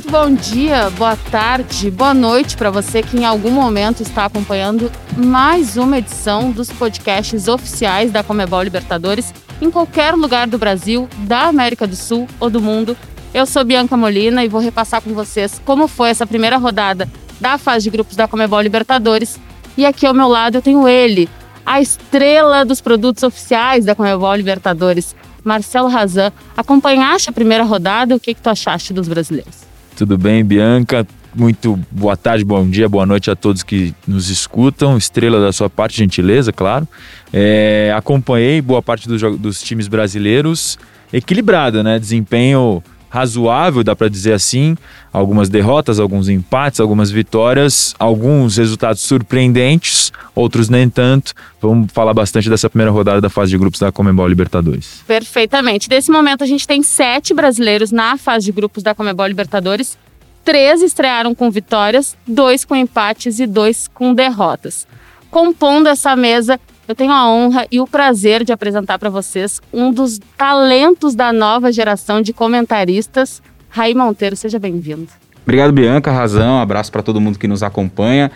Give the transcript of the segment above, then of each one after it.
Muito bom dia, boa tarde, boa noite para você que em algum momento está acompanhando mais uma edição dos podcasts oficiais da Comebol Libertadores em qualquer lugar do Brasil, da América do Sul ou do mundo. Eu sou Bianca Molina e vou repassar com vocês como foi essa primeira rodada da fase de grupos da Comebol Libertadores. E aqui ao meu lado eu tenho ele, a estrela dos produtos oficiais da Comebol Libertadores, Marcelo Razan. Acompanhaste a primeira rodada? O que, que tu achaste dos brasileiros? Tudo bem, Bianca? Muito boa tarde, bom dia, boa noite a todos que nos escutam. Estrela da sua parte, gentileza, claro. É, acompanhei boa parte dos, dos times brasileiros. Equilibrado, né? Desempenho razoável, dá para dizer assim. Algumas derrotas, alguns empates, algumas vitórias, alguns resultados surpreendentes, outros nem tanto. Vamos falar bastante dessa primeira rodada da fase de grupos da Comebol Libertadores. Perfeitamente. Nesse momento a gente tem sete brasileiros na fase de grupos da Comebol Libertadores. Três estrearam com vitórias, dois com empates e dois com derrotas. Compondo essa mesa eu tenho a honra e o prazer de apresentar para vocês um dos talentos da nova geração de comentaristas, Raí Monteiro. Seja bem-vindo. Obrigado, Bianca. Razão. Um abraço para todo mundo que nos acompanha.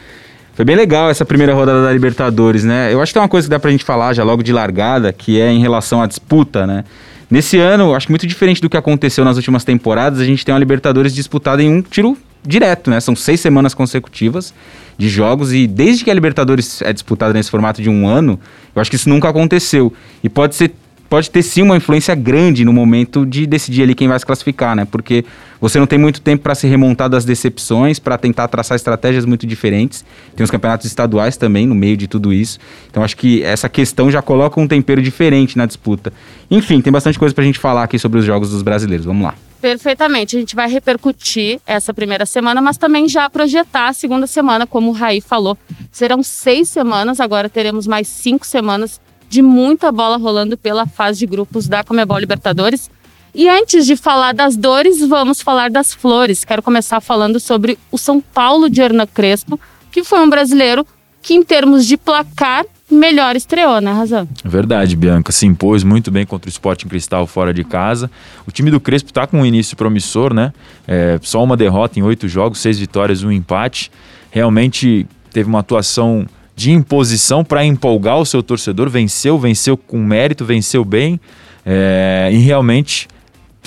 Foi bem legal essa primeira rodada da Libertadores, né? Eu acho que tem uma coisa que dá pra gente falar já logo de largada, que é em relação à disputa, né? Nesse ano, acho que muito diferente do que aconteceu nas últimas temporadas, a gente tem uma Libertadores disputada em um tiro direto, né? São seis semanas consecutivas de jogos e desde que a Libertadores é disputada nesse formato de um ano, eu acho que isso nunca aconteceu. E pode ser pode ter sim uma influência grande no momento de decidir ali quem vai se classificar, né? Porque você não tem muito tempo para se remontar das decepções, para tentar traçar estratégias muito diferentes. Tem os campeonatos estaduais também no meio de tudo isso. Então acho que essa questão já coloca um tempero diferente na disputa. Enfim, tem bastante coisa para a gente falar aqui sobre os jogos dos brasileiros. Vamos lá. Perfeitamente. A gente vai repercutir essa primeira semana, mas também já projetar a segunda semana, como o Raí falou. Serão seis semanas, agora teremos mais cinco semanas de muita bola rolando pela fase de grupos da Comebol Libertadores. E antes de falar das dores, vamos falar das flores. Quero começar falando sobre o São Paulo de Hernan Crespo, que foi um brasileiro que, em termos de placar, melhor estreou, né, Razão? Verdade, Bianca. Se impôs muito bem contra o Sporting Cristal fora de casa. O time do Crespo está com um início promissor, né? É, só uma derrota em oito jogos, seis vitórias, um empate. Realmente teve uma atuação de imposição para empolgar o seu torcedor. Venceu, venceu com mérito, venceu bem. É, e realmente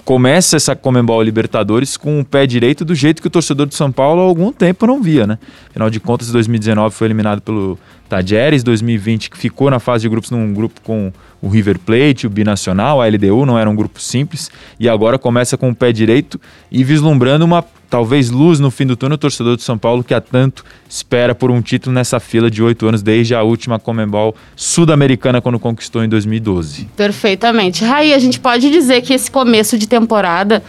começa essa Comembol Libertadores com o pé direito do jeito que o torcedor de São Paulo há algum tempo não via, né? Afinal de contas, em 2019 foi eliminado pelo Tajeres, 2020 que ficou na fase de grupos num grupo com o River Plate, o Binacional, a LDU, não era um grupo simples, e agora começa com o pé direito e vislumbrando uma talvez luz no fim do túnel, o torcedor de São Paulo que há tanto espera por um título nessa fila de oito anos, desde a última Comembol sul-americana quando conquistou em 2012. Perfeitamente. Raí, a gente pode dizer que esse começo de temporada,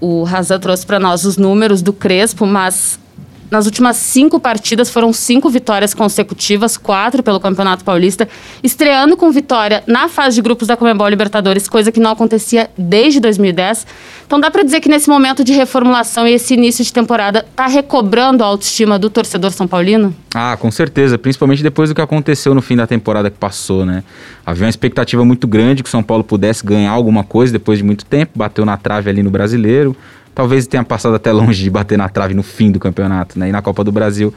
o Razan trouxe para nós os números do Crespo, mas nas últimas cinco partidas foram cinco vitórias consecutivas, quatro pelo Campeonato Paulista, estreando com vitória na fase de grupos da Comembol Libertadores, coisa que não acontecia desde 2010. Então dá para dizer que nesse momento de reformulação e esse início de temporada está recobrando a autoestima do torcedor são paulino? Ah, com certeza, principalmente depois do que aconteceu no fim da temporada que passou, né? Havia uma expectativa muito grande que o São Paulo pudesse ganhar alguma coisa depois de muito tempo, bateu na trave ali no Brasileiro talvez tenha passado até longe de bater na trave no fim do campeonato, né? E na Copa do Brasil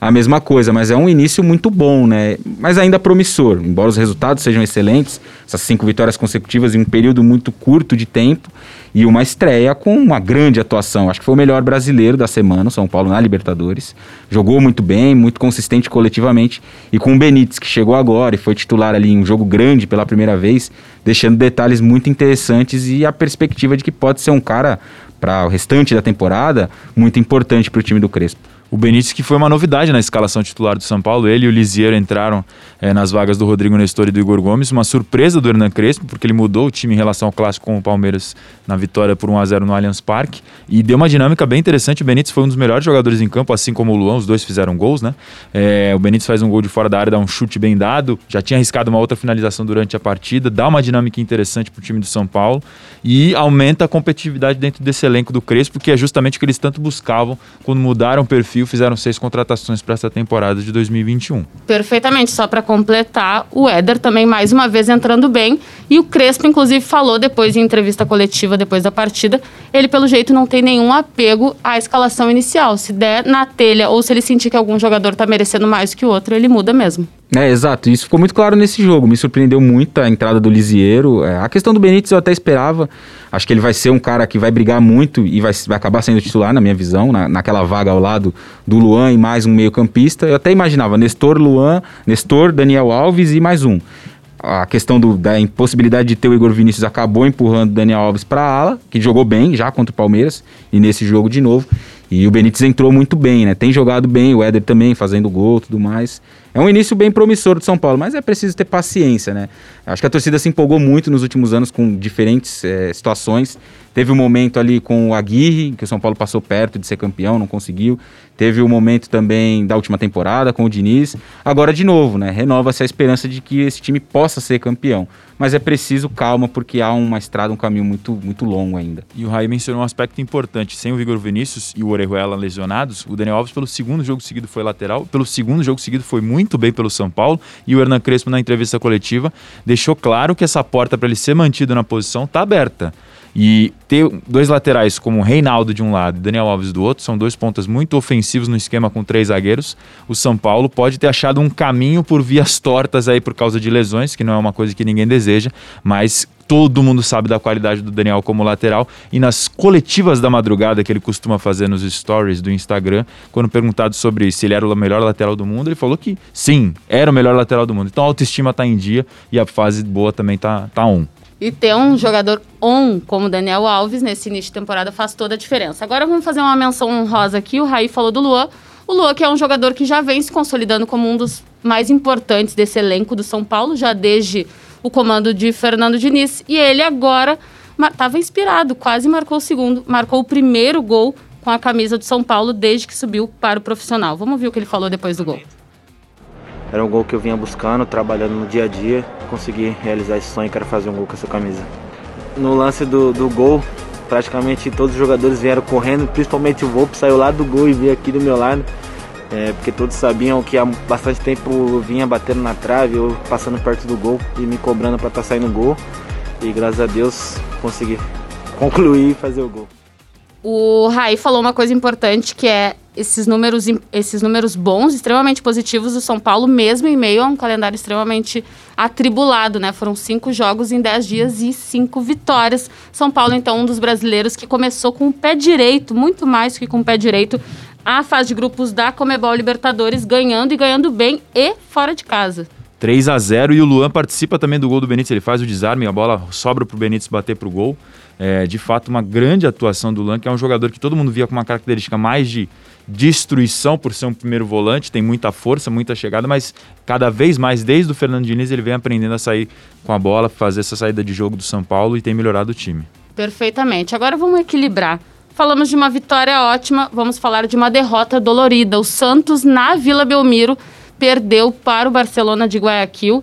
a mesma coisa, mas é um início muito bom, né? Mas ainda promissor, embora os resultados sejam excelentes, essas cinco vitórias consecutivas em um período muito curto de tempo e uma estreia com uma grande atuação. Acho que foi o melhor brasileiro da semana, São Paulo na Libertadores. Jogou muito bem, muito consistente coletivamente e com o Benítez que chegou agora e foi titular ali em um jogo grande pela primeira vez, deixando detalhes muito interessantes e a perspectiva de que pode ser um cara para o restante da temporada muito importante para o time do Crespo. O Benítez que foi uma novidade na escalação titular do São Paulo. Ele e o Lisieiro entraram é, nas vagas do Rodrigo Nestor e do Igor Gomes. Uma surpresa do Hernan Crespo, porque ele mudou o time em relação ao clássico com o Palmeiras na vitória por 1 a 0 no Allianz Parque. E deu uma dinâmica bem interessante. O Benítez foi um dos melhores jogadores em campo, assim como o Luan. Os dois fizeram gols, né? É, o Benítez faz um gol de fora da área, dá um chute bem dado. Já tinha arriscado uma outra finalização durante a partida. Dá uma dinâmica interessante para o time do São Paulo. E aumenta a competitividade dentro desse elenco do Crespo, que é justamente o que eles tanto buscavam quando mudaram o perfil fizeram seis contratações para essa temporada de 2021. Perfeitamente, só para completar, o Éder também mais uma vez entrando bem e o Crespo inclusive falou depois em entrevista coletiva depois da partida, ele pelo jeito não tem nenhum apego à escalação inicial. Se der na telha ou se ele sentir que algum jogador está merecendo mais que o outro, ele muda mesmo. É, exato. Isso ficou muito claro nesse jogo. Me surpreendeu muito a entrada do Lisieiro. É, a questão do Benítez eu até esperava. Acho que ele vai ser um cara que vai brigar muito e vai, vai acabar sendo titular, na minha visão, na, naquela vaga ao lado do Luan e mais um meio-campista. Eu até imaginava Nestor, Luan, Nestor, Daniel Alves e mais um. A questão do, da impossibilidade de ter o Igor Vinícius acabou empurrando o Daniel Alves para a ala, que jogou bem já contra o Palmeiras e nesse jogo de novo. E o Benítez entrou muito bem, né? Tem jogado bem, o Éder também fazendo gol e tudo mais. É um início bem promissor do São Paulo, mas é preciso ter paciência, né? Acho que a torcida se empolgou muito nos últimos anos com diferentes é, situações. Teve um momento ali com o Aguirre, que o São Paulo passou perto de ser campeão, não conseguiu. Teve o um momento também da última temporada com o Diniz. Agora, de novo, né? Renova-se a esperança de que esse time possa ser campeão mas é preciso calma porque há uma estrada, um caminho muito, muito longo ainda. E o Raí mencionou um aspecto importante: sem o Vigor Vinícius e o Orejuela lesionados, o Daniel Alves, pelo segundo jogo seguido, foi lateral, pelo segundo jogo seguido, foi muito bem pelo São Paulo, e o Hernan Crespo, na entrevista coletiva, deixou claro que essa porta para ele ser mantido na posição está aberta. E ter dois laterais como Reinaldo de um lado e Daniel Alves do outro, são dois pontas muito ofensivos no esquema com três zagueiros. O São Paulo pode ter achado um caminho por vias tortas aí por causa de lesões, que não é uma coisa que ninguém deseja, mas todo mundo sabe da qualidade do Daniel como lateral. E nas coletivas da madrugada que ele costuma fazer nos stories do Instagram, quando perguntado sobre se ele era o melhor lateral do mundo, ele falou que sim, era o melhor lateral do mundo. Então a autoestima está em dia e a fase boa também está tá on. E ter um jogador on como Daniel Alves nesse início de temporada faz toda a diferença. Agora vamos fazer uma menção honrosa aqui. O Raí falou do Luan. O Luan, que é um jogador que já vem se consolidando como um dos mais importantes desse elenco do São Paulo, já desde o comando de Fernando Diniz. E ele agora estava inspirado, quase marcou o segundo, marcou o primeiro gol com a camisa do São Paulo desde que subiu para o profissional. Vamos ver o que ele falou depois do gol. Era um gol que eu vinha buscando, trabalhando no dia a dia. Consegui realizar esse sonho que era fazer um gol com essa camisa. No lance do, do gol, praticamente todos os jogadores vieram correndo, principalmente o Volpe saiu lá do gol e veio aqui do meu lado. É, porque todos sabiam que há bastante tempo eu vinha batendo na trave, eu passando perto do gol e me cobrando para estar tá saindo gol. E graças a Deus consegui concluir e fazer o gol. O Rai falou uma coisa importante que é esses números, esses números bons, extremamente positivos do São Paulo, mesmo em meio a um calendário extremamente atribulado, né? Foram cinco jogos em dez dias e cinco vitórias. São Paulo, então, um dos brasileiros que começou com o pé direito, muito mais que com o pé direito, a fase de grupos da Comebol Libertadores, ganhando e ganhando bem e fora de casa. 3 a 0 e o Luan participa também do gol do Benítez, ele faz o desarme, a bola sobra para o Benítez bater para o gol. É, de fato, uma grande atuação do Luan, que é um jogador que todo mundo via com uma característica mais de destruição por ser um primeiro volante, tem muita força, muita chegada, mas cada vez mais, desde o Fernando Diniz, ele vem aprendendo a sair com a bola, fazer essa saída de jogo do São Paulo e tem melhorado o time. Perfeitamente. Agora vamos equilibrar. Falamos de uma vitória ótima, vamos falar de uma derrota dolorida. O Santos, na Vila Belmiro, perdeu para o Barcelona de Guayaquil.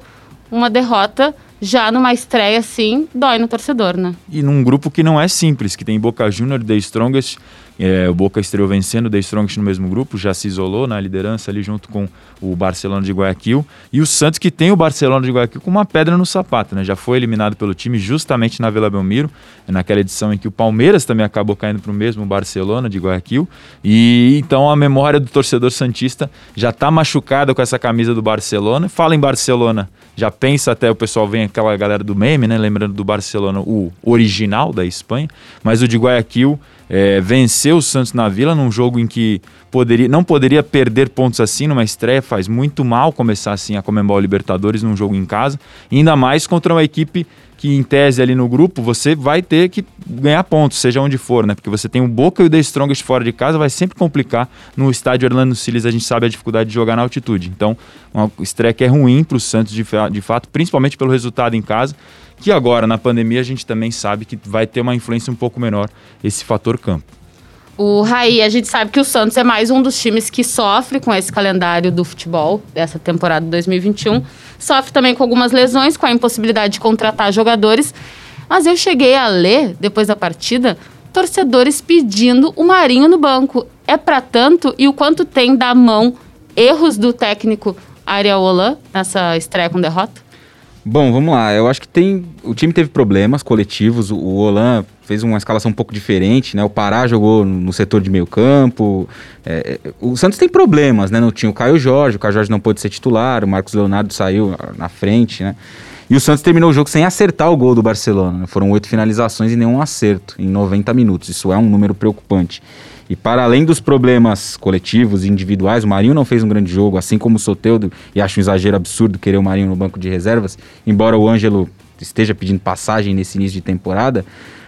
Uma derrota já numa estreia assim, dói no torcedor, né? E num grupo que não é simples, que tem Boca Juniors, The Strongest, é, o Boca estreou vencendo o The Strongest no mesmo grupo, já se isolou na liderança ali junto com o Barcelona de Guayaquil. E o Santos que tem o Barcelona de Guayaquil com uma pedra no sapato, né? Já foi eliminado pelo time justamente na Vila Belmiro, naquela edição em que o Palmeiras também acabou caindo para o mesmo Barcelona de Guayaquil. E então a memória do torcedor santista já está machucada com essa camisa do Barcelona. Fala em Barcelona, já pensa até o pessoal vem aquela galera do meme, né? Lembrando do Barcelona, o original da Espanha, mas o de Guayaquil é, venceu o Santos na Vila num jogo em que poderia, não poderia perder pontos assim numa estreia, faz muito mal começar assim a Comembol Libertadores num jogo em casa, ainda mais contra uma equipe que em tese ali no grupo você vai ter que ganhar pontos, seja onde for, né? Porque você tem o Boca e o The Strongest fora de casa, vai sempre complicar. No estádio Orlando Siles a gente sabe a dificuldade de jogar na altitude. Então, uma estreia que é ruim para o Santos de, de fato, principalmente pelo resultado em casa que agora na pandemia a gente também sabe que vai ter uma influência um pouco menor esse fator campo. O Raí, a gente sabe que o Santos é mais um dos times que sofre com esse calendário do futebol dessa temporada 2021. Sofre também com algumas lesões, com a impossibilidade de contratar jogadores. Mas eu cheguei a ler, depois da partida, torcedores pedindo o Marinho no banco. É para tanto e o quanto tem da mão erros do técnico Ariel Holan nessa estreia com derrota? Bom, vamos lá. Eu acho que tem. O time teve problemas coletivos. O, Olan fez uma escalação um pouco diferente, né? O Pará jogou no setor de meio campo. É, o Santos tem problemas, né? Não tinha o Caio Jorge, o Caio Jorge não pôde ser titular, o Marcos Leonardo saiu na frente, né? E o Santos terminou o jogo sem acertar o gol do Barcelona. Né? Foram oito finalizações e nenhum acerto em 90 minutos. Isso é um número preocupante. E para além dos problemas coletivos e individuais, o Marinho não fez um grande jogo, assim como o Soteudo, e acho um exagero absurdo querer o Marinho no banco de reservas, embora o Ângelo esteja pedindo passagem nesse início de temporada.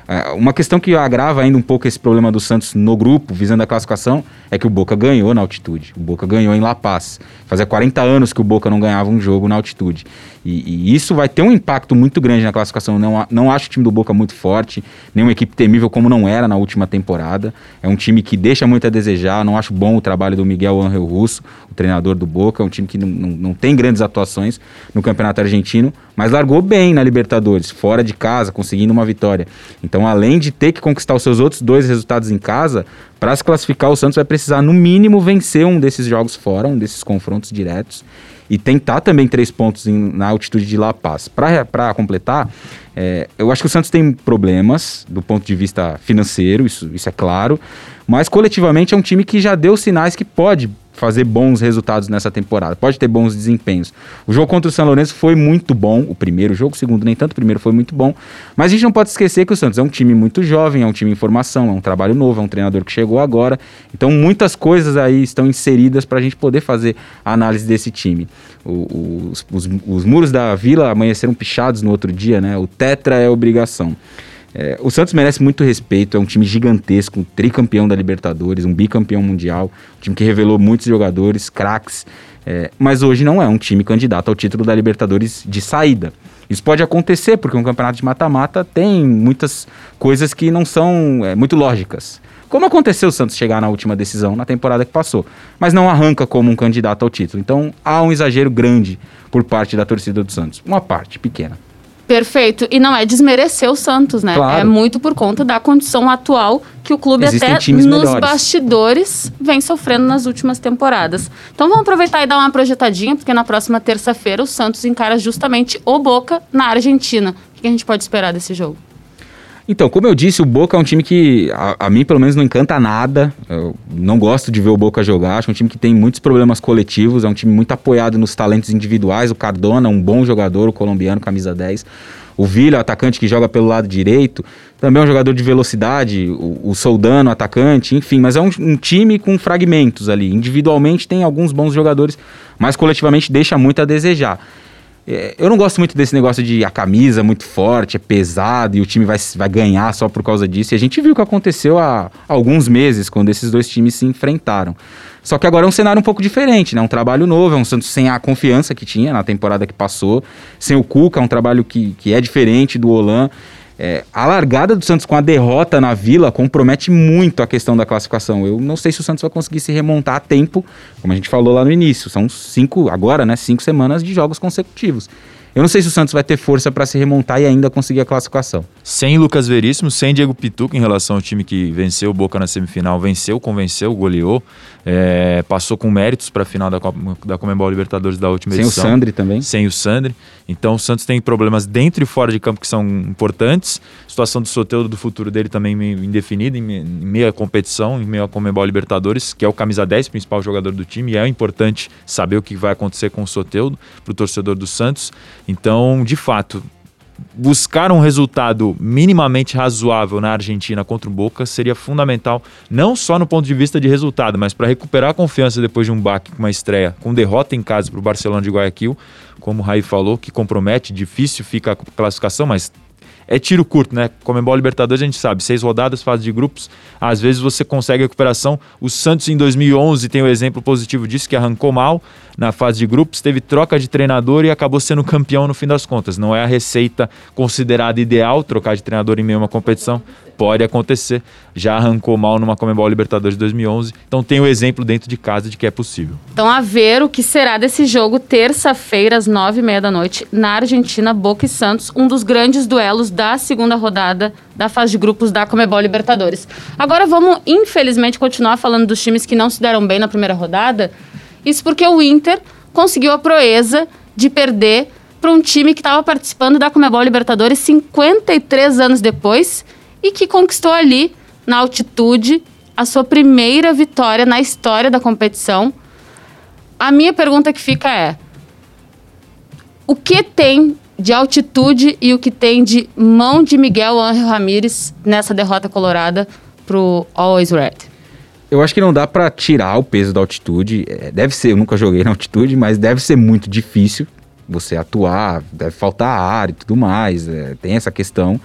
É, uma questão que agrava ainda um pouco esse problema do Santos no grupo, visando a classificação, é que o Boca ganhou na altitude. O Boca ganhou em La Paz. Fazia 40 anos que o Boca não ganhava um jogo na altitude. E, e isso vai ter um impacto muito grande na classificação. Não, não acho o time do Boca muito forte, nem uma equipe temível como não era na última temporada. É um time que deixa muito a desejar. Não acho bom o trabalho do Miguel Angel Russo, o treinador do Boca. É um time que não, não, não tem grandes atuações no Campeonato Argentino, mas largou bem na Libertadores, fora de casa, conseguindo uma vitória. Então, além de ter que conquistar os seus outros dois resultados em casa, para se classificar, o Santos vai precisar, no mínimo, vencer um desses jogos fora, um desses confrontos diretos e tentar também três pontos em, na altitude de La Paz. Para completar, é, eu acho que o Santos tem problemas do ponto de vista financeiro, isso, isso é claro, mas coletivamente é um time que já deu sinais que pode fazer bons resultados nessa temporada, pode ter bons desempenhos. O jogo contra o São Lourenço foi muito bom, o primeiro jogo, o segundo nem tanto, o primeiro foi muito bom, mas a gente não pode esquecer que o Santos é um time muito jovem, é um time em formação, é um trabalho novo, é um treinador que chegou agora, então muitas coisas aí estão inseridas para a gente poder fazer a análise desse time. O, os, os, os muros da Vila amanheceram pichados no outro dia, né? O tetra é obrigação. É, o Santos merece muito respeito, é um time gigantesco, um tricampeão da Libertadores, um bicampeão mundial, um time que revelou muitos jogadores, craques, é, mas hoje não é um time candidato ao título da Libertadores de saída. Isso pode acontecer porque um campeonato de mata-mata tem muitas coisas que não são é, muito lógicas. Como aconteceu o Santos chegar na última decisão na temporada que passou, mas não arranca como um candidato ao título. Então há um exagero grande por parte da torcida do Santos. Uma parte pequena. Perfeito. E não é desmerecer o Santos, né? Claro. É muito por conta da condição atual que o clube Existem até nos melhores. bastidores vem sofrendo nas últimas temporadas. Então vamos aproveitar e dar uma projetadinha, porque na próxima terça-feira o Santos encara justamente o Boca na Argentina. O que a gente pode esperar desse jogo? Então, como eu disse, o Boca é um time que a, a, mim pelo menos não encanta nada. Eu não gosto de ver o Boca jogar. Acho um time que tem muitos problemas coletivos. É um time muito apoiado nos talentos individuais. O Cardona, um bom jogador, o colombiano, camisa 10. O Villa, atacante que joga pelo lado direito, também é um jogador de velocidade. O, o Soldano, atacante, enfim. Mas é um, um time com fragmentos ali. Individualmente tem alguns bons jogadores, mas coletivamente deixa muito a desejar. É, eu não gosto muito desse negócio de a camisa muito forte, é pesado e o time vai, vai ganhar só por causa disso. E a gente viu o que aconteceu há alguns meses, quando esses dois times se enfrentaram. Só que agora é um cenário um pouco diferente, né? Um trabalho novo, é um Santos sem a confiança que tinha na temporada que passou, sem o Cuca, é um trabalho que, que é diferente do Olan. É, a largada do Santos com a derrota na Vila compromete muito a questão da classificação. Eu não sei se o Santos vai conseguir se remontar a tempo, como a gente falou lá no início. São cinco, agora, né? Cinco semanas de jogos consecutivos. Eu não sei se o Santos vai ter força para se remontar e ainda conseguir a classificação. Sem Lucas Veríssimo, sem Diego Pituca em relação ao time que venceu o Boca na semifinal, venceu, convenceu, goleou, é, passou com méritos para a final da, da Comembol Libertadores da última sem edição. Sem o Sandri também. Sem o Sandri. Então o Santos tem problemas dentro e fora de campo que são importantes. A situação do Soteldo do futuro dele também indefinida, em meia competição, em meio à Comembol Libertadores, que é o camisa 10, principal jogador do time, e é importante saber o que vai acontecer com o Soteldo para o torcedor do Santos. Então, de fato, buscar um resultado minimamente razoável na Argentina contra o Boca seria fundamental, não só no ponto de vista de resultado, mas para recuperar a confiança depois de um baque com uma estreia, com derrota em casa para o Barcelona de Guayaquil, como o Raí falou, que compromete, difícil fica a classificação, mas é tiro curto, né? Comembol Libertadores a gente sabe, seis rodadas, fase de grupos, às vezes você consegue recuperação. O Santos em 2011 tem o um exemplo positivo disso, que arrancou mal na fase de grupos, teve troca de treinador e acabou sendo campeão no fim das contas. Não é a receita considerada ideal trocar de treinador em meio a uma competição, pode acontecer. Já arrancou mal numa Comembol Libertadores de 2011, então tem o um exemplo dentro de casa de que é possível. Então a ver o que será desse jogo terça-feira às nove e meia da noite na Argentina, Boca e Santos, um dos grandes duelos da segunda rodada da fase de grupos da Comebol Libertadores. Agora vamos, infelizmente, continuar falando dos times que não se deram bem na primeira rodada. Isso porque o Inter conseguiu a proeza de perder para um time que estava participando da Comebol Libertadores 53 anos depois e que conquistou ali, na altitude, a sua primeira vitória na história da competição. A minha pergunta que fica é: o que tem de altitude e o que tem de mão de Miguel Ángel Ramírez nessa derrota colorada pro Always Red? Eu acho que não dá para tirar o peso da altitude. É, deve ser, eu nunca joguei na altitude, mas deve ser muito difícil você atuar, deve faltar ar e tudo mais. É, tem essa questão.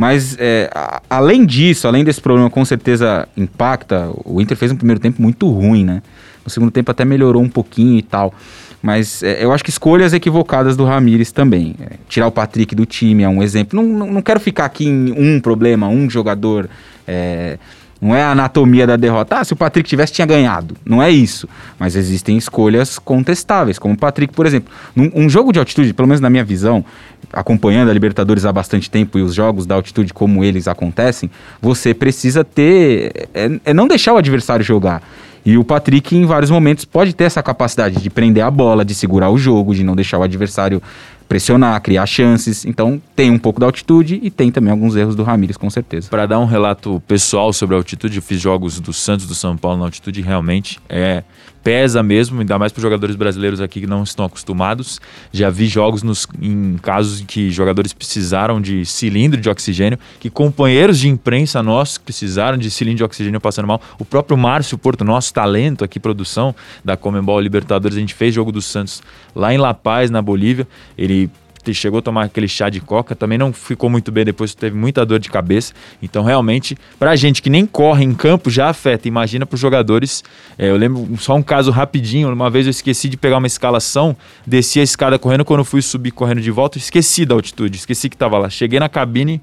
Mas é, a, além disso, além desse problema, com certeza impacta. O Inter fez um primeiro tempo muito ruim, né? No segundo tempo até melhorou um pouquinho e tal. Mas é, eu acho que escolhas equivocadas do Ramires também. É, tirar o Patrick do time é um exemplo. Não, não, não, quero ficar aqui em um problema, um jogador. É, não é a anatomia da derrota. Ah, se o Patrick tivesse, tinha ganhado. Não é isso. Mas existem escolhas contestáveis, como o Patrick, por exemplo. Num, um jogo de altitude, pelo menos na minha visão, acompanhando a Libertadores há bastante tempo e os jogos da altitude como eles acontecem, você precisa ter. É, é não deixar o adversário jogar. E o Patrick, em vários momentos, pode ter essa capacidade de prender a bola, de segurar o jogo, de não deixar o adversário pressionar, criar chances. Então tem um pouco da altitude e tem também alguns erros do Ramires, com certeza. Para dar um relato pessoal sobre a altitude, eu fiz jogos do Santos do São Paulo na altitude, realmente é pesa mesmo, ainda mais para jogadores brasileiros aqui que não estão acostumados. Já vi jogos nos, em casos em que jogadores precisaram de cilindro de oxigênio, que companheiros de imprensa nossos precisaram de cilindro de oxigênio passando mal. O próprio Márcio Porto, nosso talento aqui, produção da Comembol Libertadores, a gente fez jogo do Santos lá em La Paz, na Bolívia. Ele chegou a tomar aquele chá de coca, também não ficou muito bem depois, teve muita dor de cabeça. Então, realmente, pra gente que nem corre em campo, já afeta. Imagina para os jogadores. É, eu lembro só um caso rapidinho. Uma vez eu esqueci de pegar uma escalação, desci a escada correndo. Quando fui subir correndo de volta, esqueci da altitude, esqueci que estava lá. Cheguei na cabine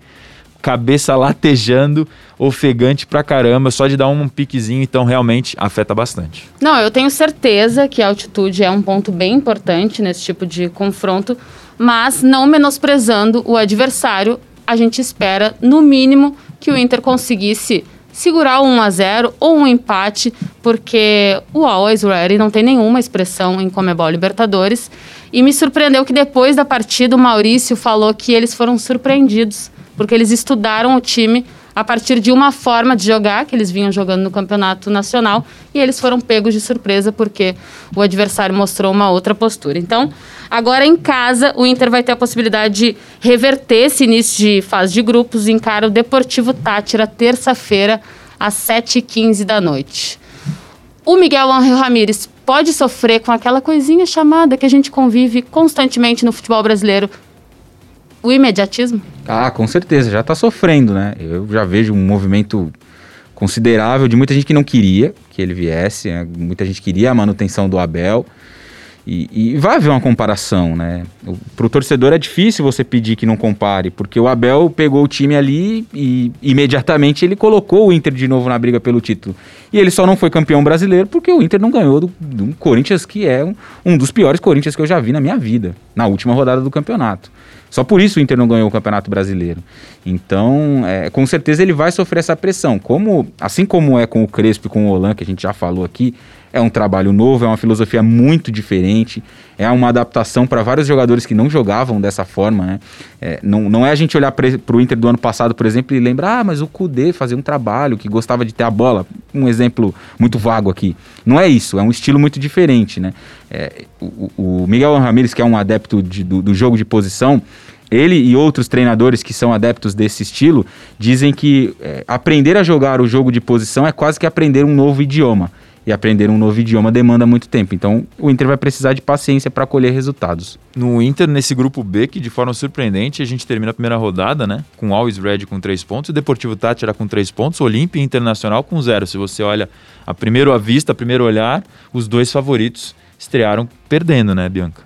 cabeça latejando, ofegante pra caramba, só de dar um piquezinho, então realmente afeta bastante. Não, eu tenho certeza que a altitude é um ponto bem importante nesse tipo de confronto, mas não menosprezando o adversário, a gente espera, no mínimo, que o Inter conseguisse segurar o 1 a 0 ou um empate, porque o Always Ready não tem nenhuma expressão em Comebol Libertadores. E me surpreendeu que depois da partida o Maurício falou que eles foram surpreendidos, porque eles estudaram o time a partir de uma forma de jogar que eles vinham jogando no campeonato nacional e eles foram pegos de surpresa porque o adversário mostrou uma outra postura. Então, agora em casa, o Inter vai ter a possibilidade de reverter esse início de fase de grupos e encara o Deportivo Tátira terça-feira às 7h15 da noite. O Miguel Ángel Ramírez pode sofrer com aquela coisinha chamada que a gente convive constantemente no futebol brasileiro, o imediatismo? Ah, com certeza, já está sofrendo, né? Eu já vejo um movimento considerável de muita gente que não queria que ele viesse, né? muita gente queria a manutenção do Abel. E, e vai haver uma comparação, né? Para o torcedor é difícil você pedir que não compare, porque o Abel pegou o time ali e imediatamente ele colocou o Inter de novo na briga pelo título. E ele só não foi campeão brasileiro porque o Inter não ganhou do, do Corinthians, que é um, um dos piores Corinthians que eu já vi na minha vida, na última rodada do campeonato. Só por isso o Inter não ganhou o Campeonato Brasileiro. Então, é, com certeza ele vai sofrer essa pressão. Como, assim como é com o Crespo e com o Olan, que a gente já falou aqui, é um trabalho novo, é uma filosofia muito diferente, é uma adaptação para vários jogadores que não jogavam dessa forma. Né? É, não, não é a gente olhar para o Inter do ano passado, por exemplo, e lembrar, ah, mas o Kudê fazia um trabalho que gostava de ter a bola. Um exemplo muito vago aqui. Não é isso, é um estilo muito diferente. Né? É, o, o, Miguel Ramírez, que é um adepto de, do, do jogo de posição, ele e outros treinadores que são adeptos desse estilo dizem que é, aprender a jogar o jogo de posição é quase que aprender um novo idioma e aprender um novo idioma demanda muito tempo. Então, o Inter vai precisar de paciência para colher resultados. No Inter, nesse grupo B, que de forma surpreendente, a gente termina a primeira rodada, né? Com Always Red com três pontos, o Deportivo Tátira com três pontos, Olímpia Internacional com zero. Se você olha a primeiro à vista, a primeiro olhar, os dois favoritos estrearam perdendo, né, Bianca?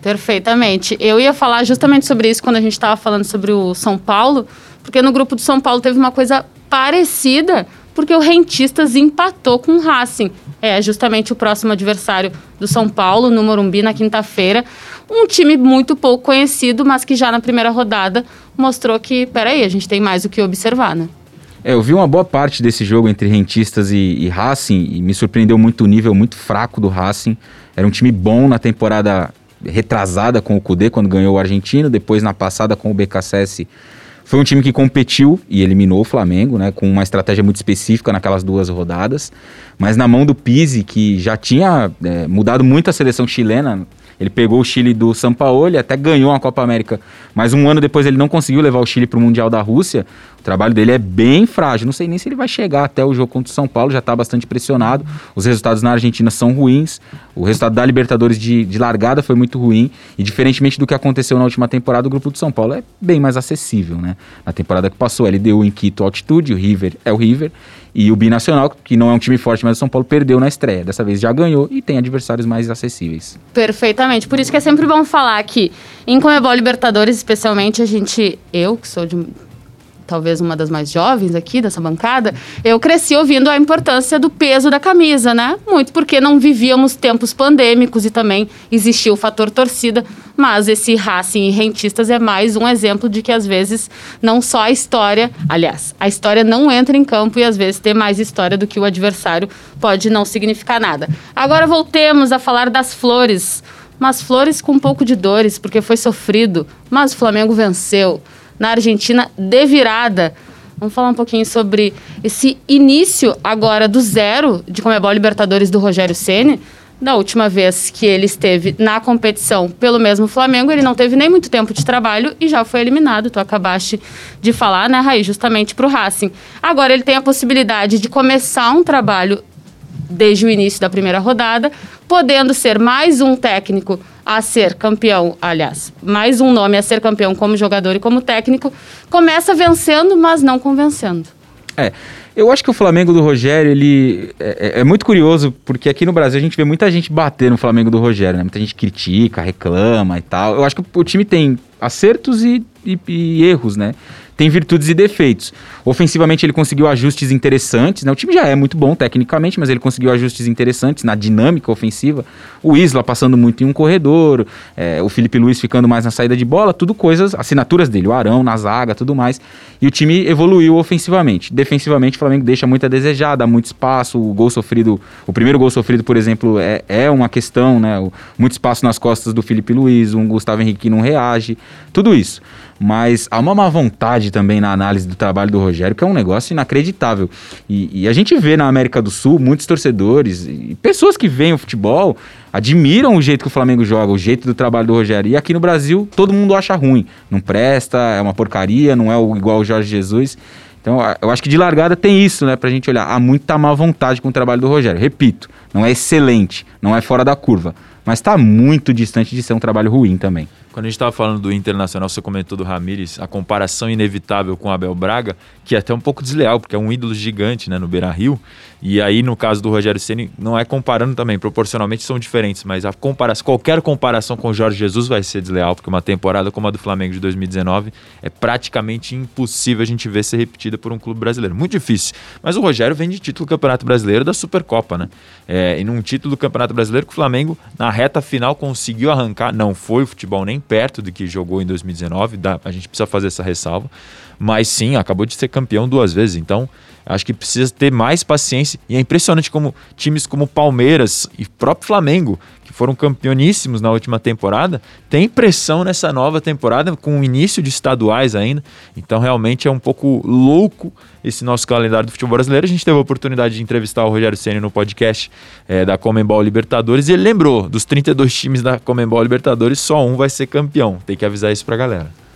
Perfeitamente. Eu ia falar justamente sobre isso quando a gente estava falando sobre o São Paulo, porque no grupo do São Paulo teve uma coisa parecida porque o Rentistas empatou com o Racing. É justamente o próximo adversário do São Paulo, no Morumbi, na quinta-feira. Um time muito pouco conhecido, mas que já na primeira rodada mostrou que, peraí, a gente tem mais o que observar, né? É, eu vi uma boa parte desse jogo entre rentistas e, e Racing e me surpreendeu muito o nível muito fraco do Racing. Era um time bom na temporada retrasada com o Cudê, quando ganhou o argentino, depois na passada com o BKSS. Foi um time que competiu e eliminou o Flamengo, né, com uma estratégia muito específica naquelas duas rodadas. Mas na mão do Pizzi, que já tinha é, mudado muito a seleção chilena ele pegou o Chile do São Paulo, até ganhou a Copa América, mas um ano depois ele não conseguiu levar o Chile para o Mundial da Rússia. O trabalho dele é bem frágil. Não sei nem se ele vai chegar até o jogo contra o São Paulo, já está bastante pressionado. Os resultados na Argentina são ruins. O resultado da Libertadores de, de largada foi muito ruim. E diferentemente do que aconteceu na última temporada, o grupo do São Paulo é bem mais acessível, né? Na temporada que passou, ele deu em Quito altitude, o River é o River. E o Binacional, que não é um time forte, mas o São Paulo perdeu na estreia. Dessa vez já ganhou e tem adversários mais acessíveis. Perfeitamente. Por isso que é sempre bom falar que em Comebol Libertadores, especialmente, a gente, eu que sou de talvez uma das mais jovens aqui dessa bancada, eu cresci ouvindo a importância do peso da camisa, né? Muito porque não vivíamos tempos pandêmicos e também existia o fator torcida, mas esse Racing e rentistas é mais um exemplo de que às vezes não só a história, aliás, a história não entra em campo e às vezes ter mais história do que o adversário pode não significar nada. Agora voltemos a falar das flores. Mas flores com um pouco de dores, porque foi sofrido, mas o Flamengo venceu na Argentina de virada. Vamos falar um pouquinho sobre esse início agora do zero de Comebol Libertadores do Rogério Ceni. Da última vez que ele esteve na competição pelo mesmo Flamengo, ele não teve nem muito tempo de trabalho e já foi eliminado. Tu acabaste de falar, né, Raí? Justamente para o Racing. Agora ele tem a possibilidade de começar um trabalho desde o início da primeira rodada, podendo ser mais um técnico a ser campeão, aliás, mais um nome a ser campeão como jogador e como técnico, começa vencendo, mas não convencendo. É. Eu acho que o Flamengo do Rogério, ele é, é, é, muito curioso, porque aqui no Brasil a gente vê muita gente bater no Flamengo do Rogério, né? Muita gente critica, reclama e tal. Eu acho que o time tem acertos e, e, e erros, né? Tem virtudes e defeitos. Ofensivamente, ele conseguiu ajustes interessantes. Né? O time já é muito bom tecnicamente, mas ele conseguiu ajustes interessantes na dinâmica ofensiva. O Isla passando muito em um corredor, é, o Felipe Luiz ficando mais na saída de bola, tudo coisas, assinaturas dele, o Arão na zaga, tudo mais. E o time evoluiu ofensivamente. Defensivamente, o Flamengo deixa muito a desejar, dá muito espaço. O gol sofrido, o primeiro gol sofrido, por exemplo, é, é uma questão, né? Muito espaço nas costas do Felipe Luiz, um Gustavo Henrique que não reage, tudo isso mas há uma má vontade também na análise do trabalho do Rogério, que é um negócio inacreditável. E, e a gente vê na América do Sul muitos torcedores e pessoas que veem o futebol admiram o jeito que o Flamengo joga, o jeito do trabalho do Rogério. E aqui no Brasil todo mundo acha ruim, não presta, é uma porcaria, não é igual o Jorge Jesus. Então, eu acho que de largada tem isso, né, pra gente olhar. Há muita má vontade com o trabalho do Rogério. Repito, não é excelente, não é fora da curva, mas está muito distante de ser um trabalho ruim também. Quando a gente estava falando do Internacional, você comentou do Ramires, a comparação inevitável com Abel Braga, que é até um pouco desleal, porque é um ídolo gigante né, no Beira Rio. E aí, no caso do Rogério Ceni, não é comparando também, proporcionalmente são diferentes, mas a comparação, qualquer comparação com o Jorge Jesus vai ser desleal, porque uma temporada como a do Flamengo de 2019 é praticamente impossível a gente ver ser repetida por um clube brasileiro. Muito difícil. Mas o Rogério vem de título do Campeonato Brasileiro da Supercopa, né? É, e num título do Campeonato Brasileiro que o Flamengo, na reta final, conseguiu arrancar. Não foi o futebol nem perto do que jogou em 2019, dá, a gente precisa fazer essa ressalva. Mas sim, acabou de ser campeão duas vezes. Então, acho que precisa ter mais paciência. E é impressionante como times como Palmeiras e próprio Flamengo, que foram campeoníssimos na última temporada, tem pressão nessa nova temporada, com o início de estaduais ainda. Então, realmente é um pouco louco esse nosso calendário do futebol brasileiro. A gente teve a oportunidade de entrevistar o Rogério Ceni no podcast é, da Comembol Libertadores e ele lembrou: dos 32 times da Comembol Libertadores, só um vai ser campeão. Tem que avisar isso pra galera.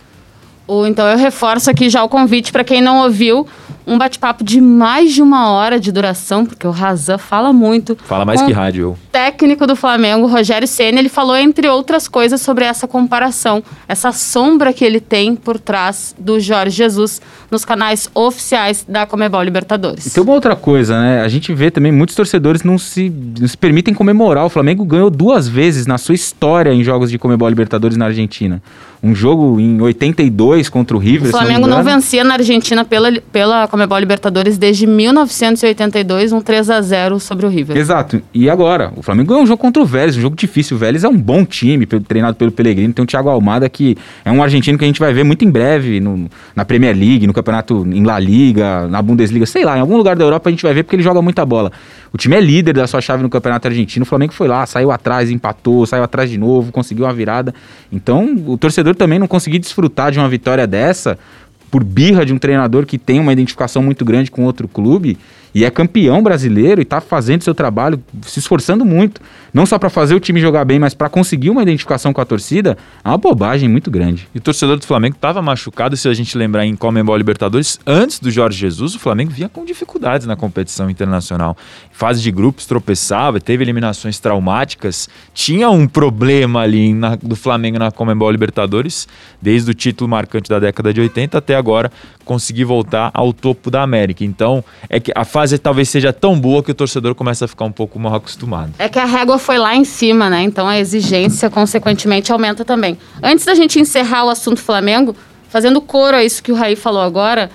Ou então eu reforço aqui já o convite para quem não ouviu, um bate-papo de mais de uma hora de duração, porque o Razan fala muito. Fala mais que rádio. Técnico do Flamengo, Rogério Senna, ele falou entre outras coisas sobre essa comparação, essa sombra que ele tem por trás do Jorge Jesus nos canais oficiais da Comebol Libertadores. E tem uma outra coisa, né? A gente vê também muitos torcedores não se, não se permitem comemorar. O Flamengo ganhou duas vezes na sua história em jogos de Comebol Libertadores na Argentina. Um jogo em 82 contra o River. O Flamengo não, não vencia na Argentina pela, pela Comebol Libertadores desde 1982, um 3 a 0 sobre o River. Exato. E agora, O Flamengo ganhou um jogo contra o Vélez, um jogo difícil. O Vélez é um bom time, treinado pelo Pellegrino. Tem o Thiago Almada, que é um argentino que a gente vai ver muito em breve no, na Premier League, no campeonato em La Liga, na Bundesliga, sei lá, em algum lugar da Europa a gente vai ver porque ele joga muita bola. O time é líder da sua chave no campeonato argentino. O Flamengo foi lá, saiu atrás, empatou, saiu atrás de novo, conseguiu uma virada. Então, o torcedor também não conseguiu desfrutar de uma vitória dessa por birra de um treinador que tem uma identificação muito grande com outro clube e é campeão brasileiro e está fazendo seu trabalho, se esforçando muito, não só para fazer o time jogar bem, mas para conseguir uma identificação com a torcida, é uma bobagem muito grande. E o torcedor do Flamengo estava machucado, se a gente lembrar em Comembol Libertadores, antes do Jorge Jesus, o Flamengo vinha com dificuldades na competição internacional. Fase de grupos tropeçava, teve eliminações traumáticas, tinha um problema ali na, do Flamengo na Comembol Libertadores, desde o título marcante da década de 80 até agora conseguir voltar ao topo da América. Então, é que a fase talvez seja tão boa que o torcedor começa a ficar um pouco mal acostumado. É que a régua foi lá em cima, né? Então a exigência, consequentemente, aumenta também. Antes da gente encerrar o assunto Flamengo, fazendo coro a isso que o Raí falou agora,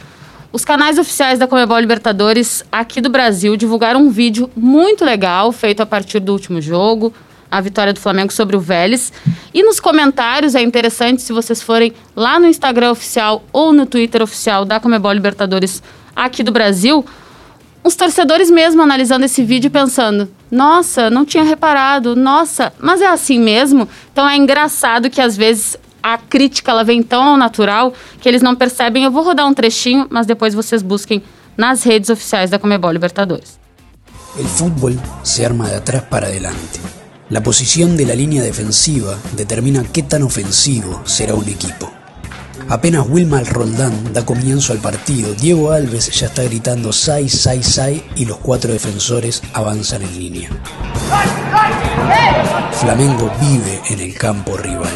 os canais oficiais da Comebol Libertadores aqui do Brasil divulgaram um vídeo muito legal feito a partir do último jogo, a vitória do Flamengo sobre o Vélez. E nos comentários é interessante se vocês forem lá no Instagram oficial ou no Twitter oficial da Comebol Libertadores aqui do Brasil, os torcedores mesmo analisando esse vídeo pensando: nossa, não tinha reparado, nossa, mas é assim mesmo? Então é engraçado que às vezes a crítica ela vem tão ao natural que eles não percebem. Eu vou rodar um trechinho, mas depois vocês busquem nas redes oficiais da Comebol Libertadores. El fútbol se arma de atrás para adelante. La posición de la línea defensiva determina qué tan ofensivo será un equipo. Apenas Wilmar Roldán da comienzo al partido, Diego Alves ya está gritando sai, sai, sai y los cuatro defensores avanzan en línea. Flamengo vive en el campo rival.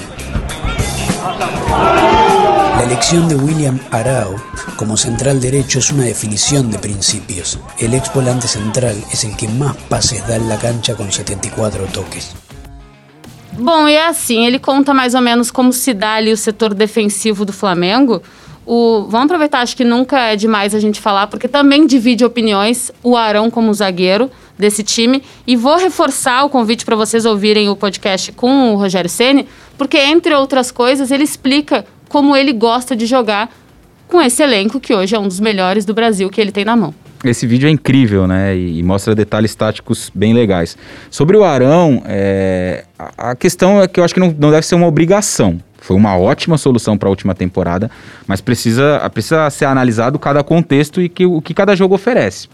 La elección de William Arao como central derecho es una definición de principios. El ex volante central es el que más pases da en la cancha con 74 toques. Bom, e é assim, ele conta mais ou menos como se dá ali o setor defensivo do Flamengo. O, vamos aproveitar, acho que nunca é demais a gente falar, porque também divide opiniões o Arão como zagueiro desse time. E vou reforçar o convite para vocês ouvirem o podcast com o Rogério Ceni, porque entre outras coisas ele explica como ele gosta de jogar com esse elenco que hoje é um dos melhores do Brasil que ele tem na mão. Esse vídeo é incrível, né? E, mostra detalhes táticos bem legais. Sobre o Arão, é, a, a, questão é que eu acho que não, não deve ser uma obrigação. Foi uma ótima solução para a última temporada, mas precisa, precisa ser analisado cada contexto e que, o que cada jogo oferece.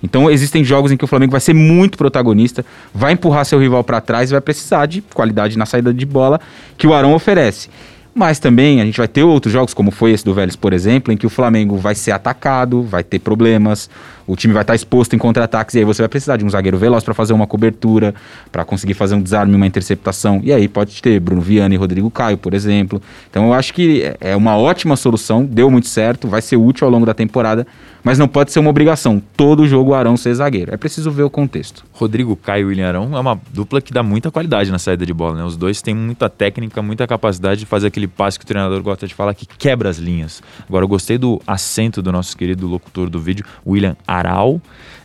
Então existem jogos em que o Flamengo vai ser muito protagonista, vai empurrar seu rival para trás e vai precisar de qualidade na saída de bola que o Arão oferece. Mas também a gente vai ter outros jogos, como foi esse do Vélez, por exemplo, em que o Flamengo vai ser atacado, vai ter problemas, o time vai estar exposto em contra-ataques, e aí você vai precisar de um zagueiro veloz para fazer uma cobertura, para conseguir fazer um desarme, uma interceptação. E aí pode ter Bruno Viana e Rodrigo Caio, por exemplo. Então eu acho que é uma ótima solução, deu muito certo, vai ser útil ao longo da temporada mas não pode ser uma obrigação. Todo jogo o Arão ser zagueiro. É preciso ver o contexto. Rodrigo Caio e William Arão é uma dupla que dá muita qualidade na saída de bola, né? Os dois têm muita técnica, muita capacidade de fazer aquele passe que o treinador gosta de falar, que quebra as linhas. Agora, eu gostei do acento do nosso querido locutor do vídeo, William Aral.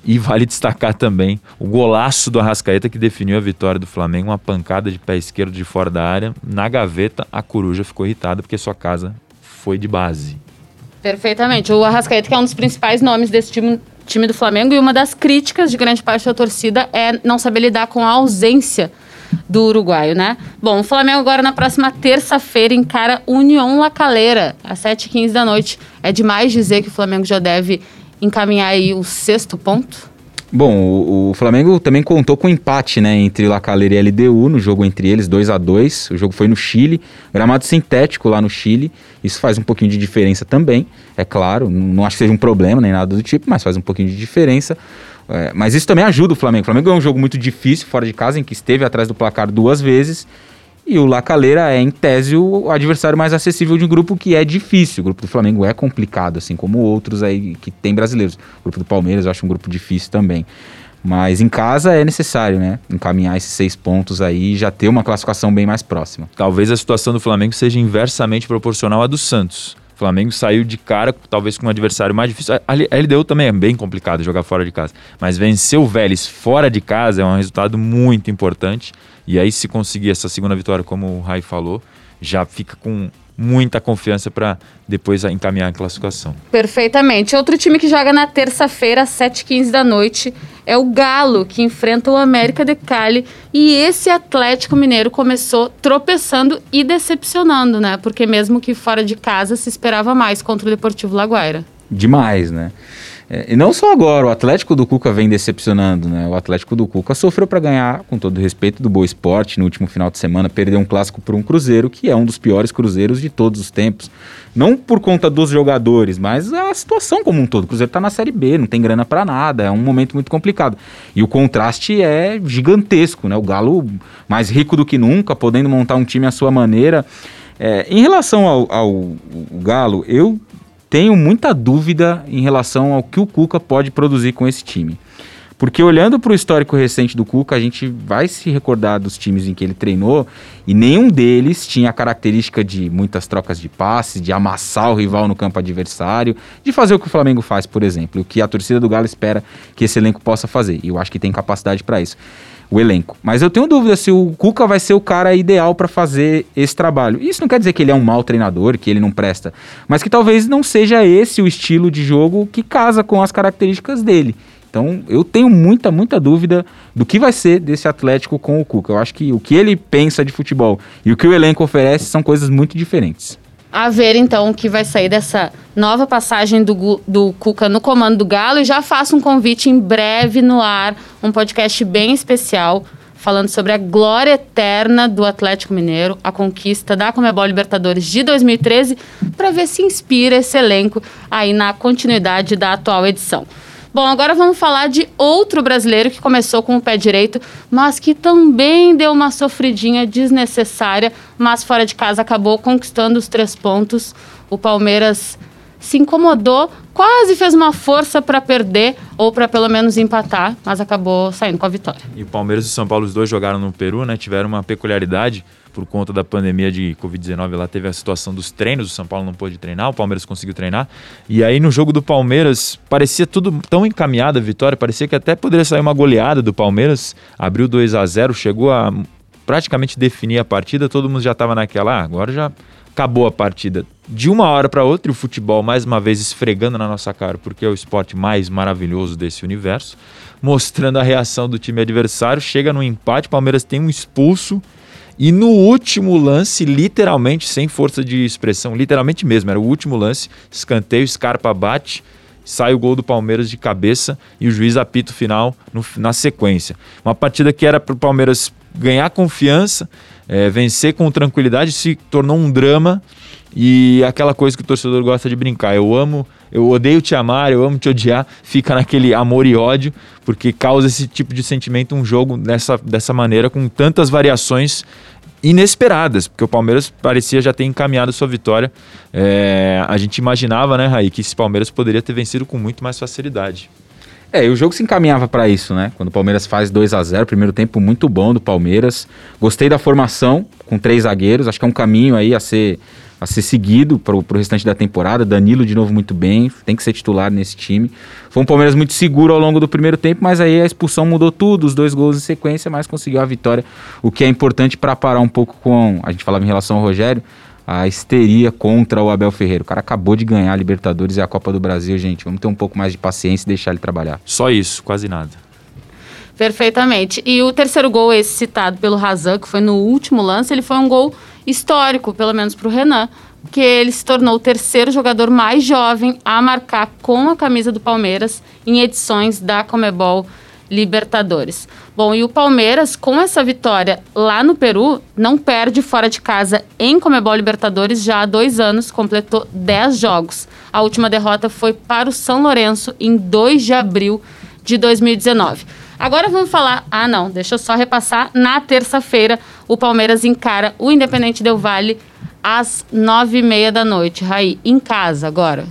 E vale destacar também o golaço do Arrascaeta que definiu a vitória do Flamengo, uma pancada de pé esquerdo de fora da área. Na gaveta, a coruja ficou irritada porque sua casa foi de base. Perfeitamente. O Arrascaeta, que é um dos principais nomes desse time, time do Flamengo, e uma das críticas de grande parte da torcida é não saber lidar com a ausência do uruguaio, né? Bom, o Flamengo agora na próxima terça-feira encara União La Calera, às 7h15 da noite. É demais dizer que o Flamengo já deve encaminhar aí o sexto ponto? Bom, o, o, Flamengo também contou com um empate, né, entre La Calera e LDU no jogo entre eles, 2 a 2 O jogo foi no Chile, gramado sintético lá no Chile. Isso faz um pouquinho de diferença também, é claro. Não, não acho que seja um problema nem nada do tipo, mas faz um pouquinho de diferença. É, mas isso também ajuda o Flamengo. O Flamengo é um jogo muito difícil fora de casa, em que esteve atrás do placar duas vezes e o La Calera é, em tese, o adversário mais acessível de um grupo que é difícil. O grupo do Flamengo é complicado, assim como outros aí que tem brasileiros. O grupo do Palmeiras eu acho um grupo difícil também. Mas em casa é necessário, né? Encaminhar esses seis pontos aí e já ter uma classificação bem mais próxima. Talvez a situação do Flamengo seja inversamente proporcional à do Santos. O Flamengo saiu de cara, talvez com um adversário mais difícil. A LDU também é bem complicado jogar fora de casa. Mas vencer o Vélez fora de casa é um resultado muito importante. E aí, se conseguir essa segunda vitória, como o Rai falou, já fica com muita confiança para depois encaminhar a classificação. Perfeitamente. Outro time que joga na terça-feira, às 7h15 da noite, é o Galo, que enfrenta o América de Cali. E esse Atlético Mineiro começou tropeçando e decepcionando, né? Porque mesmo que fora de casa se esperava mais contra o Deportivo Laguaira. Demais, né? É, e não só agora, o Atlético do Cuca vem decepcionando, né? O Atlético do Cuca sofreu para ganhar, com todo respeito, do Boa Esporte no último final de semana, perdeu um clássico por um Cruzeiro, que é um dos piores Cruzeiros de todos os tempos. Não por conta dos jogadores, mas a situação como um todo. O Cruzeiro tá na Série B, não tem grana para nada, é um momento muito complicado. E o contraste é gigantesco, né? O Galo mais rico do que nunca, podendo montar um time à sua maneira. É, em relação ao, ao, ao Galo, eu tenho muita dúvida em relação ao que o Cuca pode produzir com esse time. Porque olhando para o histórico recente do Cuca, a gente vai se recordar dos times em que ele treinou e nenhum deles tinha a característica de muitas trocas de passes, de amassar o rival no campo adversário, de fazer o que o Flamengo faz, por exemplo, o que a torcida do Galo espera que esse elenco possa fazer. E eu acho que tem capacidade para isso o elenco. Mas eu tenho dúvida se o Cuca vai ser o cara ideal para fazer esse trabalho. Isso não quer dizer que ele é um mau treinador, que ele não presta, mas que talvez não seja esse o estilo de jogo que casa com as características dele. Então, eu tenho muita, muita dúvida do que vai ser desse Atlético com o Cuca. Eu acho que o que ele pensa de futebol e o que o elenco oferece são coisas muito diferentes a ver então o que vai sair dessa nova passagem do, do Cuca no comando do Galo e já faço um convite em breve no ar, um podcast bem especial falando sobre a glória eterna do Atlético Mineiro, a conquista da Comebol Libertadores de 2013, para ver se inspira esse elenco aí na continuidade da atual edição. Bom, agora vamos falar de outro brasileiro que começou com o pé direito, mas que também deu uma sofridinha desnecessária, mas fora de casa acabou conquistando os três pontos. O Palmeiras se incomodou, quase fez uma força para perder ou para pelo menos empatar, mas acabou saindo com a vitória. E o Palmeiras e o São Paulo, os dois jogaram no Peru, né? Tiveram uma peculiaridade por conta da pandemia de Covid-19, lá teve a situação dos treinos, o São Paulo não pôde treinar, o Palmeiras conseguiu treinar. E aí no jogo do Palmeiras, parecia tudo tão encaminhado a vitória, parecia que até poderia sair uma goleada do Palmeiras, abriu 2 a 0 chegou a praticamente definir a partida, todo mundo já estava naquela, ah, agora já acabou a partida. De uma hora para outra, o futebol mais uma vez esfregando na nossa cara, porque é o esporte mais maravilhoso desse universo, mostrando a reação do time adversário, chega no empate, Palmeiras tem um expulso e no último lance, literalmente, sem força de expressão, literalmente mesmo, era o último lance, escanteio, Scarpa bate, sai o gol do Palmeiras de cabeça e o juiz apita o final no, na sequência. Uma partida que era para o Palmeiras ganhar confiança, é, vencer com tranquilidade, se tornou um drama e aquela coisa que o torcedor gosta de brincar. Eu amo, eu odeio te amar, eu amo te odiar, fica naquele amor e ódio, porque causa esse tipo de sentimento um jogo dessa, dessa maneira, com tantas variações inesperadas, porque o Palmeiras parecia já ter encaminhado sua vitória. É, a gente imaginava, né, Raí, que esse Palmeiras poderia ter vencido com muito mais facilidade. É, e o jogo se encaminhava para isso, né? Quando o Palmeiras faz 2 a 0 primeiro tempo muito bom do Palmeiras. Gostei da formação com três zagueiros, acho que é um caminho aí a ser a ser seguido para o restante da temporada. Danilo de novo muito bem, tem que ser titular nesse time. Foi um Palmeiras muito seguro ao longo do primeiro tempo, mas aí a expulsão mudou tudo, os dois gols em sequência, mas conseguiu a vitória, o que é importante para parar um pouco com, a gente falava em relação ao Rogério, a histeria contra o Abel Ferreira. O cara acabou de ganhar a Libertadores e a Copa do Brasil, gente. Vamos ter um pouco mais de paciência e deixar ele trabalhar. Só isso, quase nada. Perfeitamente. E o terceiro gol, esse citado pelo Razan, que foi no último lance, ele foi um gol histórico, pelo menos para o Renan, que ele se tornou o terceiro jogador mais jovem a marcar com a camisa do Palmeiras em edições da Comebol Libertadores. Bom, e o Palmeiras, com essa vitória lá no Peru, não perde fora de casa em Comebol Libertadores já há dois anos, completou 10 jogos. A última derrota foi para o São Lourenço em 2 de abril de 2019. Agora vamos falar. Ah, não, deixa eu só repassar. Na terça-feira, o Palmeiras encara o Independente Del Vale às nove e meia da noite. Raí, em casa agora.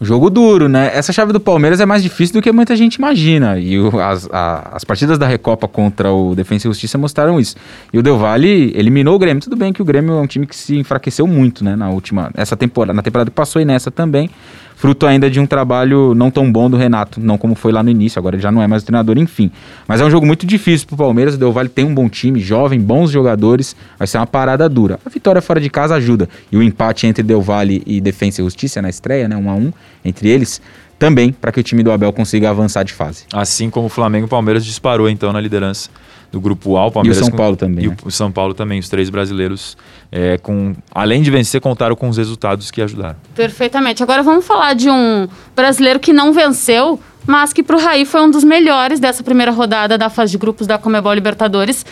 Jogo duro, né? Essa chave do Palmeiras é mais difícil do que muita gente imagina. E o, as, a, as partidas da Recopa contra o Defensa e Justiça mostraram isso. E o Del Valle eliminou o Grêmio. Tudo bem que o Grêmio é um time que se enfraqueceu muito, né? Na última. Essa temporada. Na temporada que passou e nessa também fruto ainda de um trabalho não tão bom do Renato, não como foi lá no início, agora ele já não é mais treinador, enfim. Mas é um jogo muito difícil pro Palmeiras, o Del Valle tem um bom time, jovem, bons jogadores, vai ser uma parada dura. A vitória fora de casa ajuda, e o empate entre Del Valle e Defensa e Justiça na estreia, né, um a um, entre eles, também para que o time do Abel consiga avançar de fase. Assim como o Flamengo, o Palmeiras disparou então na liderança do grupo A. O Palmeiras e o São Paulo também. E né? o São Paulo também, os três brasileiros, é, com, além de vencer, contaram com os resultados que ajudaram. Perfeitamente. Agora vamos falar de um brasileiro que não venceu, mas que para o Raí foi um dos melhores dessa primeira rodada da fase de grupos da Comebol Libertadores.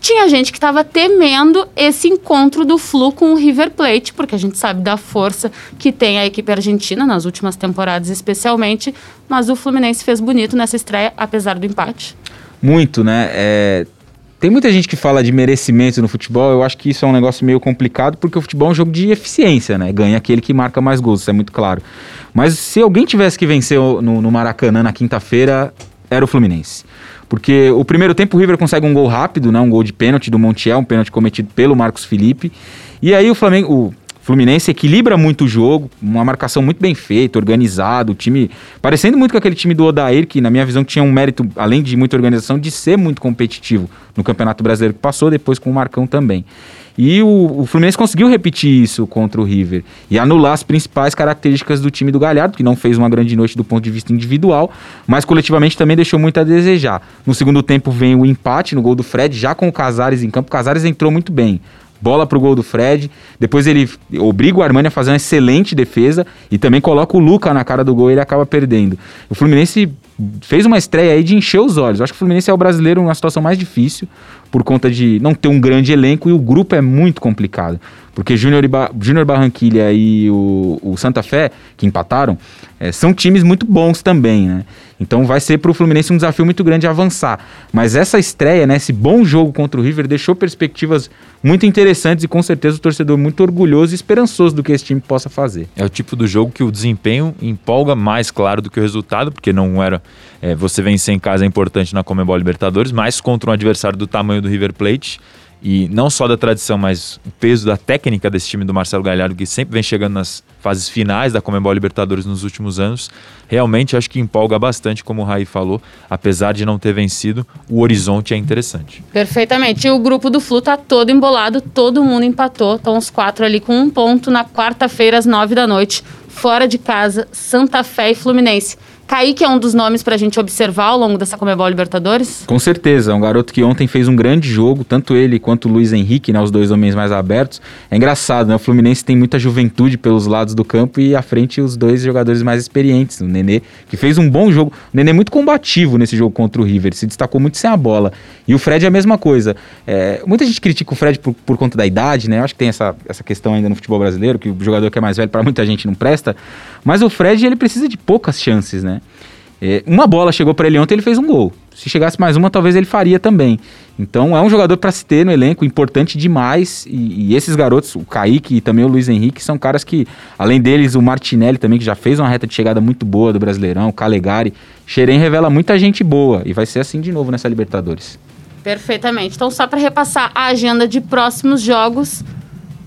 Tinha gente que estava temendo esse encontro do Flu com o River Plate, porque a gente sabe da força que tem a equipe argentina nas últimas temporadas, especialmente. Mas o Fluminense fez bonito nessa estreia, apesar do empate. Muito, né? É, tem muita gente que fala de merecimento no futebol, eu acho que isso é um negócio meio complicado, porque o futebol é um jogo de eficiência, né? Ganha aquele que marca mais gols, isso é muito claro. Mas se alguém tivesse que vencer no, no Maracanã na quinta-feira, era o Fluminense. Porque o primeiro tempo o River consegue um gol rápido, né? Um gol de pênalti do Montiel, um pênalti cometido pelo Marcos Felipe. E aí o Flamengo, Fluminense equilibra muito o jogo, uma marcação muito bem feita, organizado, o time parecendo muito com aquele time do Odair, que na minha visão tinha um mérito, além de muita organização, de ser muito competitivo no Campeonato Brasileiro que passou, depois com o Marcão também. E o, o, Fluminense conseguiu repetir isso contra o River e anular as principais características do time do Galhardo, que não fez uma grande noite do ponto de vista individual, mas coletivamente também deixou muito a desejar. No segundo tempo vem o empate no gol do Fred, já com o Casares em campo. O Casares entrou muito bem bola pro gol do Fred. Depois ele obriga o Armani a fazer uma excelente defesa e também coloca o Luca na cara do gol e ele acaba perdendo. O Fluminense fez uma estreia aí de encher os olhos. Eu acho que o Fluminense é o brasileiro numa situação mais difícil por conta de não ter um grande elenco e o grupo é muito complicado. Porque Júnior ba Barranquilha e o, o, Santa Fé, que empataram, é, são times muito bons também, né? Então vai ser para o Fluminense um desafio muito grande avançar. Mas essa estreia, né, esse bom jogo contra o River, deixou perspectivas muito interessantes e com certeza o torcedor muito orgulhoso e esperançoso do que esse time possa fazer. É o tipo do jogo que o desempenho empolga mais, claro, do que o resultado, porque não era. É, você vencer em casa é importante na Comebol Libertadores, mas contra um adversário do tamanho do River Plate e não só da tradição, mas o peso da técnica desse time do Marcelo Galhardo, que sempre vem chegando nas fases finais da Comembol Libertadores nos últimos anos, realmente acho que empolga bastante, como o Raí falou, apesar de não ter vencido, o horizonte é interessante. Perfeitamente. E o grupo do Flu tá todo embolado, todo mundo empatou, estão os quatro ali com um ponto na quarta-feira às nove da noite, fora de casa, Santa Fé e Fluminense. Kaique é um dos nomes para a gente observar ao longo dessa Comebol Libertadores? Com certeza, é um garoto que ontem fez um grande jogo, tanto ele quanto o Luiz Henrique, né, os dois homens mais abertos. É engraçado, né? O Fluminense tem muita juventude pelos lados do campo e à frente os dois jogadores mais experientes. O Nenê, que fez um bom jogo. O Nenê é muito combativo nesse jogo contra o River, se destacou muito sem a bola. E o Fred é a mesma coisa. É, muita gente critica o Fred por, por conta da idade, né? Eu acho que tem essa, essa questão ainda no futebol brasileiro, que o jogador que é mais velho, para muita gente não presta. Mas o Fred, ele precisa de poucas chances, né? É, uma bola chegou para ele ontem, ele fez um gol. Se chegasse mais uma, talvez ele faria também. Então é um jogador para se ter no elenco, importante demais. E, e, esses garotos, o Kaique e também o Luiz Henrique, são caras que, além deles, o Martinelli também, que já fez uma reta de chegada muito boa do Brasileirão, o Calegari. Xerém revela muita gente boa e vai ser assim de novo nessa Libertadores. Perfeitamente. Então, só para repassar a agenda de próximos jogos,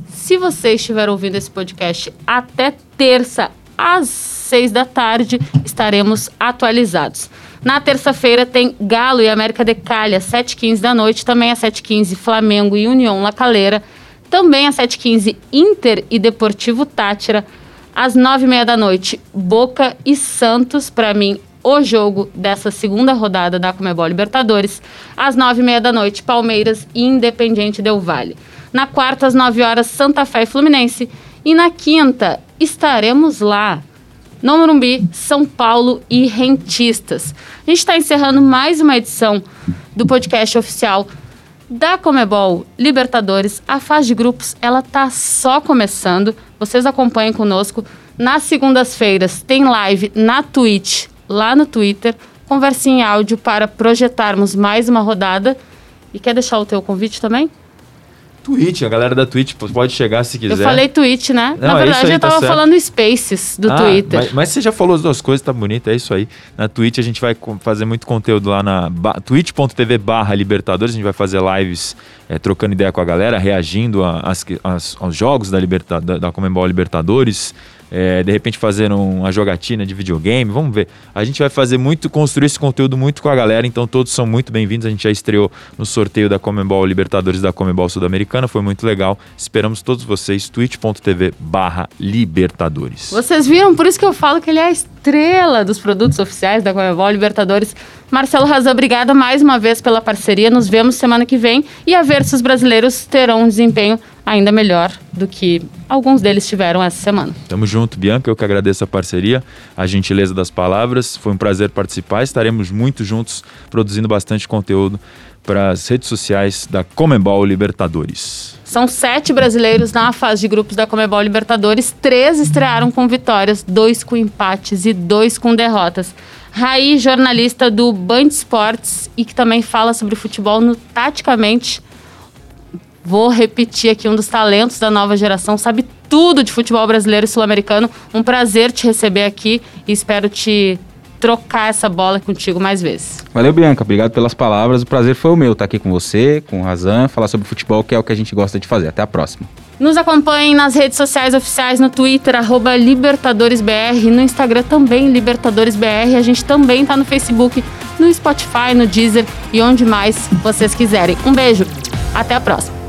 se você estiver ouvindo esse podcast até terça, às seis da tarde, estaremos atualizados. Na terça-feira tem Galo e América de Calha, 7h15 da noite. Também às 7h15, Flamengo e União La Calera. Também às 7h15, Inter e Deportivo Tátira. Às 9h30 da noite, Boca e Santos. Para mim, o jogo dessa segunda rodada da Comebol Libertadores. Às 9h30 da noite, Palmeiras e Independiente Del Vale. Na quarta, às 9 horas, Santa Fé e Fluminense. E na quinta, estaremos lá no Morumbi, São Paulo e Rentistas. A gente está encerrando mais uma edição do podcast oficial da Comebol Libertadores. A fase de grupos, ela tá só começando. Vocês acompanhem conosco. Nas segundas-feiras tem live na Twitch, lá no Twitter, conversa em áudio para projetarmos mais uma rodada. E quer deixar o teu convite também? Twitch, a galera da Twitch pode chegar se quiser. Eu falei Twitch, né? Não, Na é verdade, eu tá tava certo. falando Spaces do Ah, Twitter. Mas, mas você já falou as duas coisas, tá bonito, é isso aí. Na Twitch a gente vai fazer muito conteúdo lá na twitch.tv barra Libertadores, a gente vai fazer lives é, trocando ideia com a galera, reagindo a- às- aos jogos da, Liberta, da, da Comembol Libertadores, é, de repente fazer uma jogatina de videogame, vamos ver. A gente vai fazer muito, construir esse conteúdo muito com a galera, então todos são muito bem-vindos. A gente já estreou no sorteio da Comembol Libertadores da Comembol Sul-Americana, foi muito legal. Esperamos todos vocês, twitch.tv barra Libertadores. Vocês viram? Por isso que eu falo que ele é a estrela dos produtos oficiais da Comebol Libertadores. Marcelo Razan, obrigada mais uma vez pela parceria. Nos vemos semana que vem e a ver se os brasileiros terão um desempenho ainda melhor do que alguns deles tiveram essa semana. Tamo junto, Bianca. Eu que agradeço a parceria, a gentileza das palavras. Foi um prazer participar. Estaremos muito juntos produzindo bastante conteúdo para as redes sociais da Comembol Libertadores. São sete brasileiros na fase de grupos da Comebol Libertadores. Três estrearam com vitórias, dois com empates e dois com derrotas. Raí, jornalista do Band Esportes e que também fala sobre futebol no Taticamente. Vou repetir aqui, um dos talentos da nova geração, sabe tudo de futebol brasileiro e sul-americano. Um prazer te receber aqui e espero te trocar essa bola contigo mais vezes. Valeu, Bianca. Obrigado pelas palavras. O prazer foi o meu estar aqui com você, com o Razan, falar sobre futebol, que é o que a gente gosta de fazer. Até a próxima. Nos acompanhem nas redes sociais oficiais, no Twitter, arroba LibertadoresBR, no Instagram também, LibertadoresBR. A gente também tá no Facebook, no Spotify, no Deezer e onde mais vocês quiserem. Um beijo, até a próxima.